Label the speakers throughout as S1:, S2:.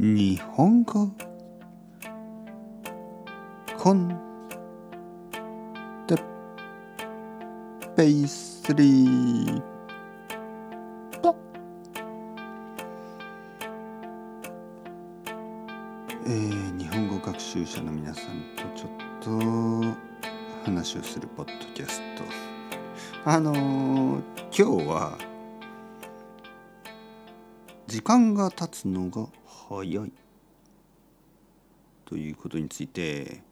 S1: 日本語。コンテッペイスリー。ポえー、日本語学習者の皆さんとちょっと話をするポッドキャスト。あのー、今日は時間が経つのが早い。ということについて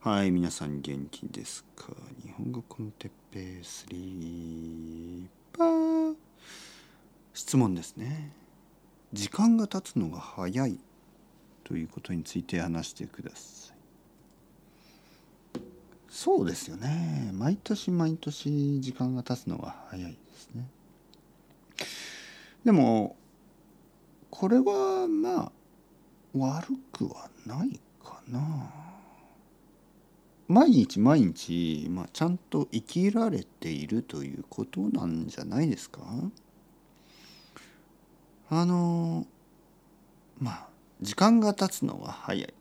S1: はい皆さん元気ですか？日本語コンテッペイスリー。パー質問ですね。時間が経つのが早いということについて話してください。そうですよね。毎年毎年時間が経つのが早いですね。でもこれはまあ悪くはないかな。毎日毎日、まあ、ちゃんと生きられているということなんじゃないですか。あのまあ時間が経つのが早い。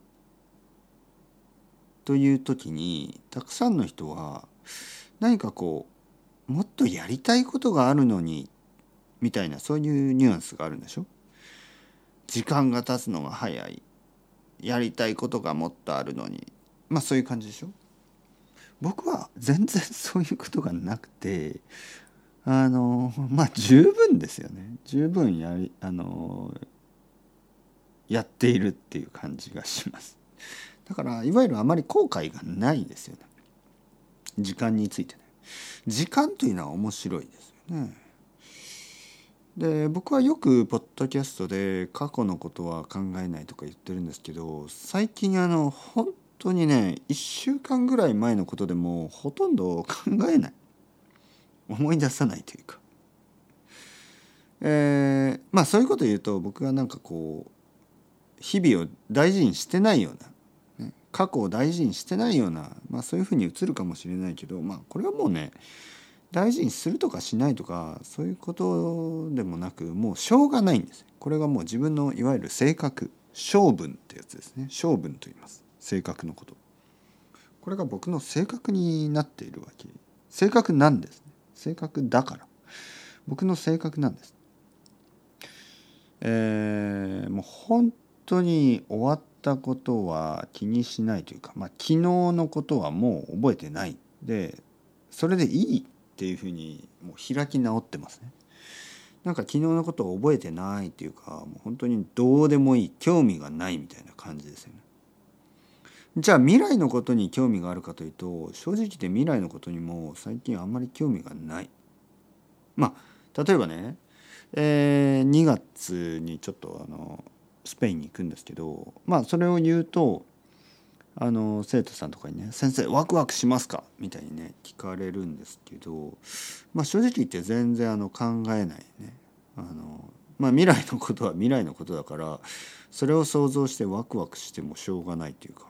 S1: という時にたくさんの人は何かこうもっとやりたいことがあるのにみたいなそういうニュアンスがあるんでしょ。時間が経つのが早い。やりたいことがもっとあるのに。まあそういう感じでしょ？僕は全然そういうことがなくてあのまあ十分ですよね。十分やりあのやっているっていう感じがします。だからいわゆるあまり後悔がないですよね。時間についてね。時間というのは面白いですよね。で僕はよくポッドキャストで過去のことは考えないとか言ってるんですけど最近あの本当にね1週間ぐらい前のことでもほとんど考えない。思い出さないというか。えー、まあそういうこと言うと僕がなんかこう日々を大事にしてないような、ね、過去を大事にしてないような、まあ、そういうふうに映るかもしれないけどまあこれはもうね大事にするとかしないとかそういうことでもなくもうしょうがないんです。これがもう自分のいわゆる性格性分ってやつですね。性分と言います。性格のこと。これが僕の性格になっているわけ。性格なんですね。性格だから。僕の性格なんです。えー、もう本当に終わったことは気にしないというか、まあ、昨日のことはもう覚えてない。でそれでいい。っていうふうにもう開き直ってますね。なんか昨日のことを覚えてないっていうかもう本当にどうでもいい興味がないみたいな感じですよね。じゃあ未来のことに興味があるかというと正直言って未来のことにも最近あんまり興味がない。まあ例えばね、えー、2月にちょっとあのスペインに行くんですけどまあそれを言うとあの生徒さんとかにね「先生ワクワクしますか?」みたいにね聞かれるんですけど、まあ、正直言って全然あの考えないねあの、まあ、未来のことは未来のことだからそれを想像してワクワクしてもしょうがないというか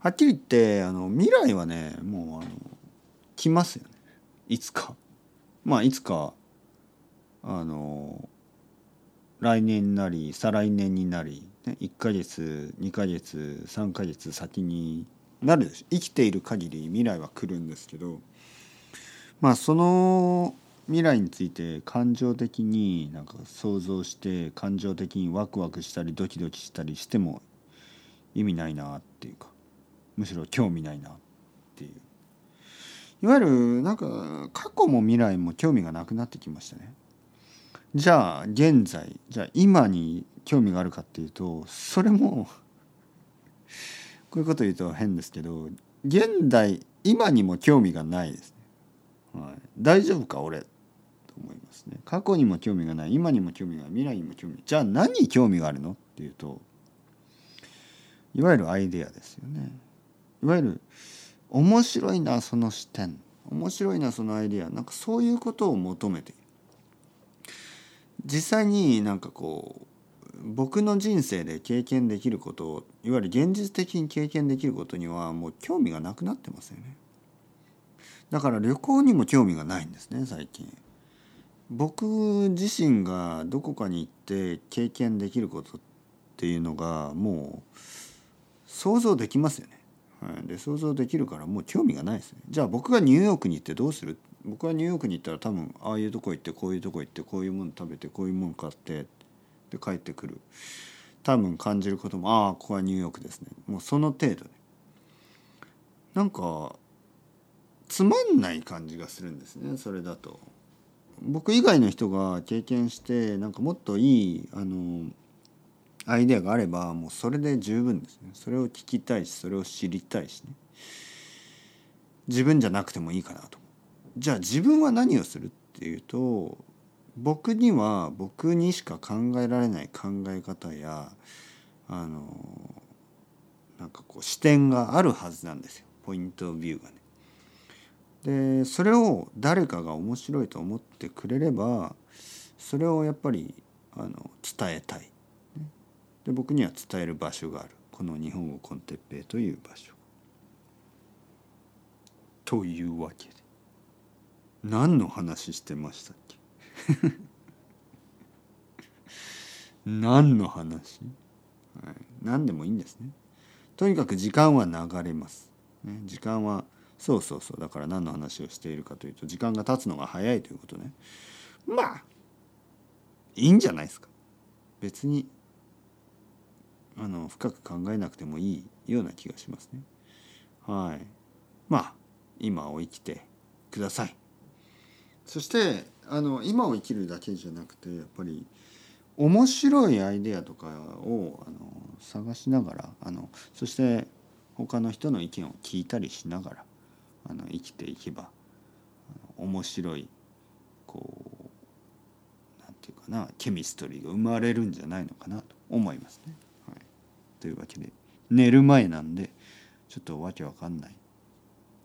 S1: はっきり言ってあの未来はねもうあの来ますよねいつか。まあいつかあの来年なり再来年になり1ヶ月2ヶ月3ヶ月先になるでしょ生きている限り未来は来るんですけどまあその未来について感情的になんか想像して感情的にワクワクしたりドキドキしたりしても意味ないなっていうかむしろ興味ないなっていういわゆるなんか過去も未来も興味がなくなってきましたね。じゃあ現在じゃあ今に興味があるかっていうとそれもこういうこと言うと変ですけど現代今にも興味がないですね、はい、大丈夫か俺と思いますね。過去にも興味がない。今にも興味がない。未来にも興味じゃあ何に興味があるのっていうといわゆるアイデアですよね。いわゆる面白いなその視点。面白いなそのアイデア。なんかそういうことを求めている。実際になんかこう僕の人生で経験できることをいわゆる現実的に経験できることにはもう興味がなくなってますよねだから旅行にも興味がないんですね最近僕自身がどこかに行って経験できることっっていうのがもう想像できますよね。はい、で想像できるからもう興味がないですね。じゃあ僕がニューヨークに行ってどうする僕はニューヨークに行ったら多分ああいうとこ行ってこういうとこ行ってこういうもの食べてこういうもの買ってで帰ってくる。多分感じることもああここはニューヨークですね。もうその程度で。なんかつまんない感じがするんですねそれだと。僕以外の人が経験してなんかもっといいあのアイデアがあればもうそれで十分ですね。それを聞きたいしそれを知りたいしね。自分じゃなくてもいいかなと。じゃあ自分は何をするっていうと僕には僕にしか考えられない考え方やあのなんかこう視点があるはずなんですよポイントビューがね。でそれを誰かが面白いと思ってくれればそれをやっぱりあの伝えたい。で僕には伝える場所があるこの日本語コンテッペイという場所。というわけで何の話してましたっけ？何の話、はい、何でもいいんですね。とにかく時間は流れます。ね、時間はそうそうそうだから何の話をしているかというと時間が経つのが早いということね。まあいいんじゃないですか。別にあの深く考えなくてもいいような気がしますね。はい。まあ今を生きてください。そしてあの今を生きるだけじゃなくてやっぱり面白いアイデアとかをあの探しながらあのそして他の人の意見を聞いたりしながらあの生きていけば面白いこうなんていうかなケミストリーが生まれるんじゃないのかなと思いますね。はい、というわけで寝る前なんでちょっとわけわかんない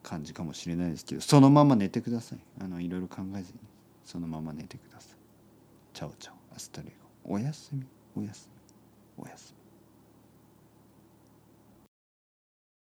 S1: 感じかもしれないですけどそのまま寝てください。あのいろいろ考えずに。そのまま寝てください。チャオチャオ。アスタレゴ。おやすみ。おやすみ。おやすみ。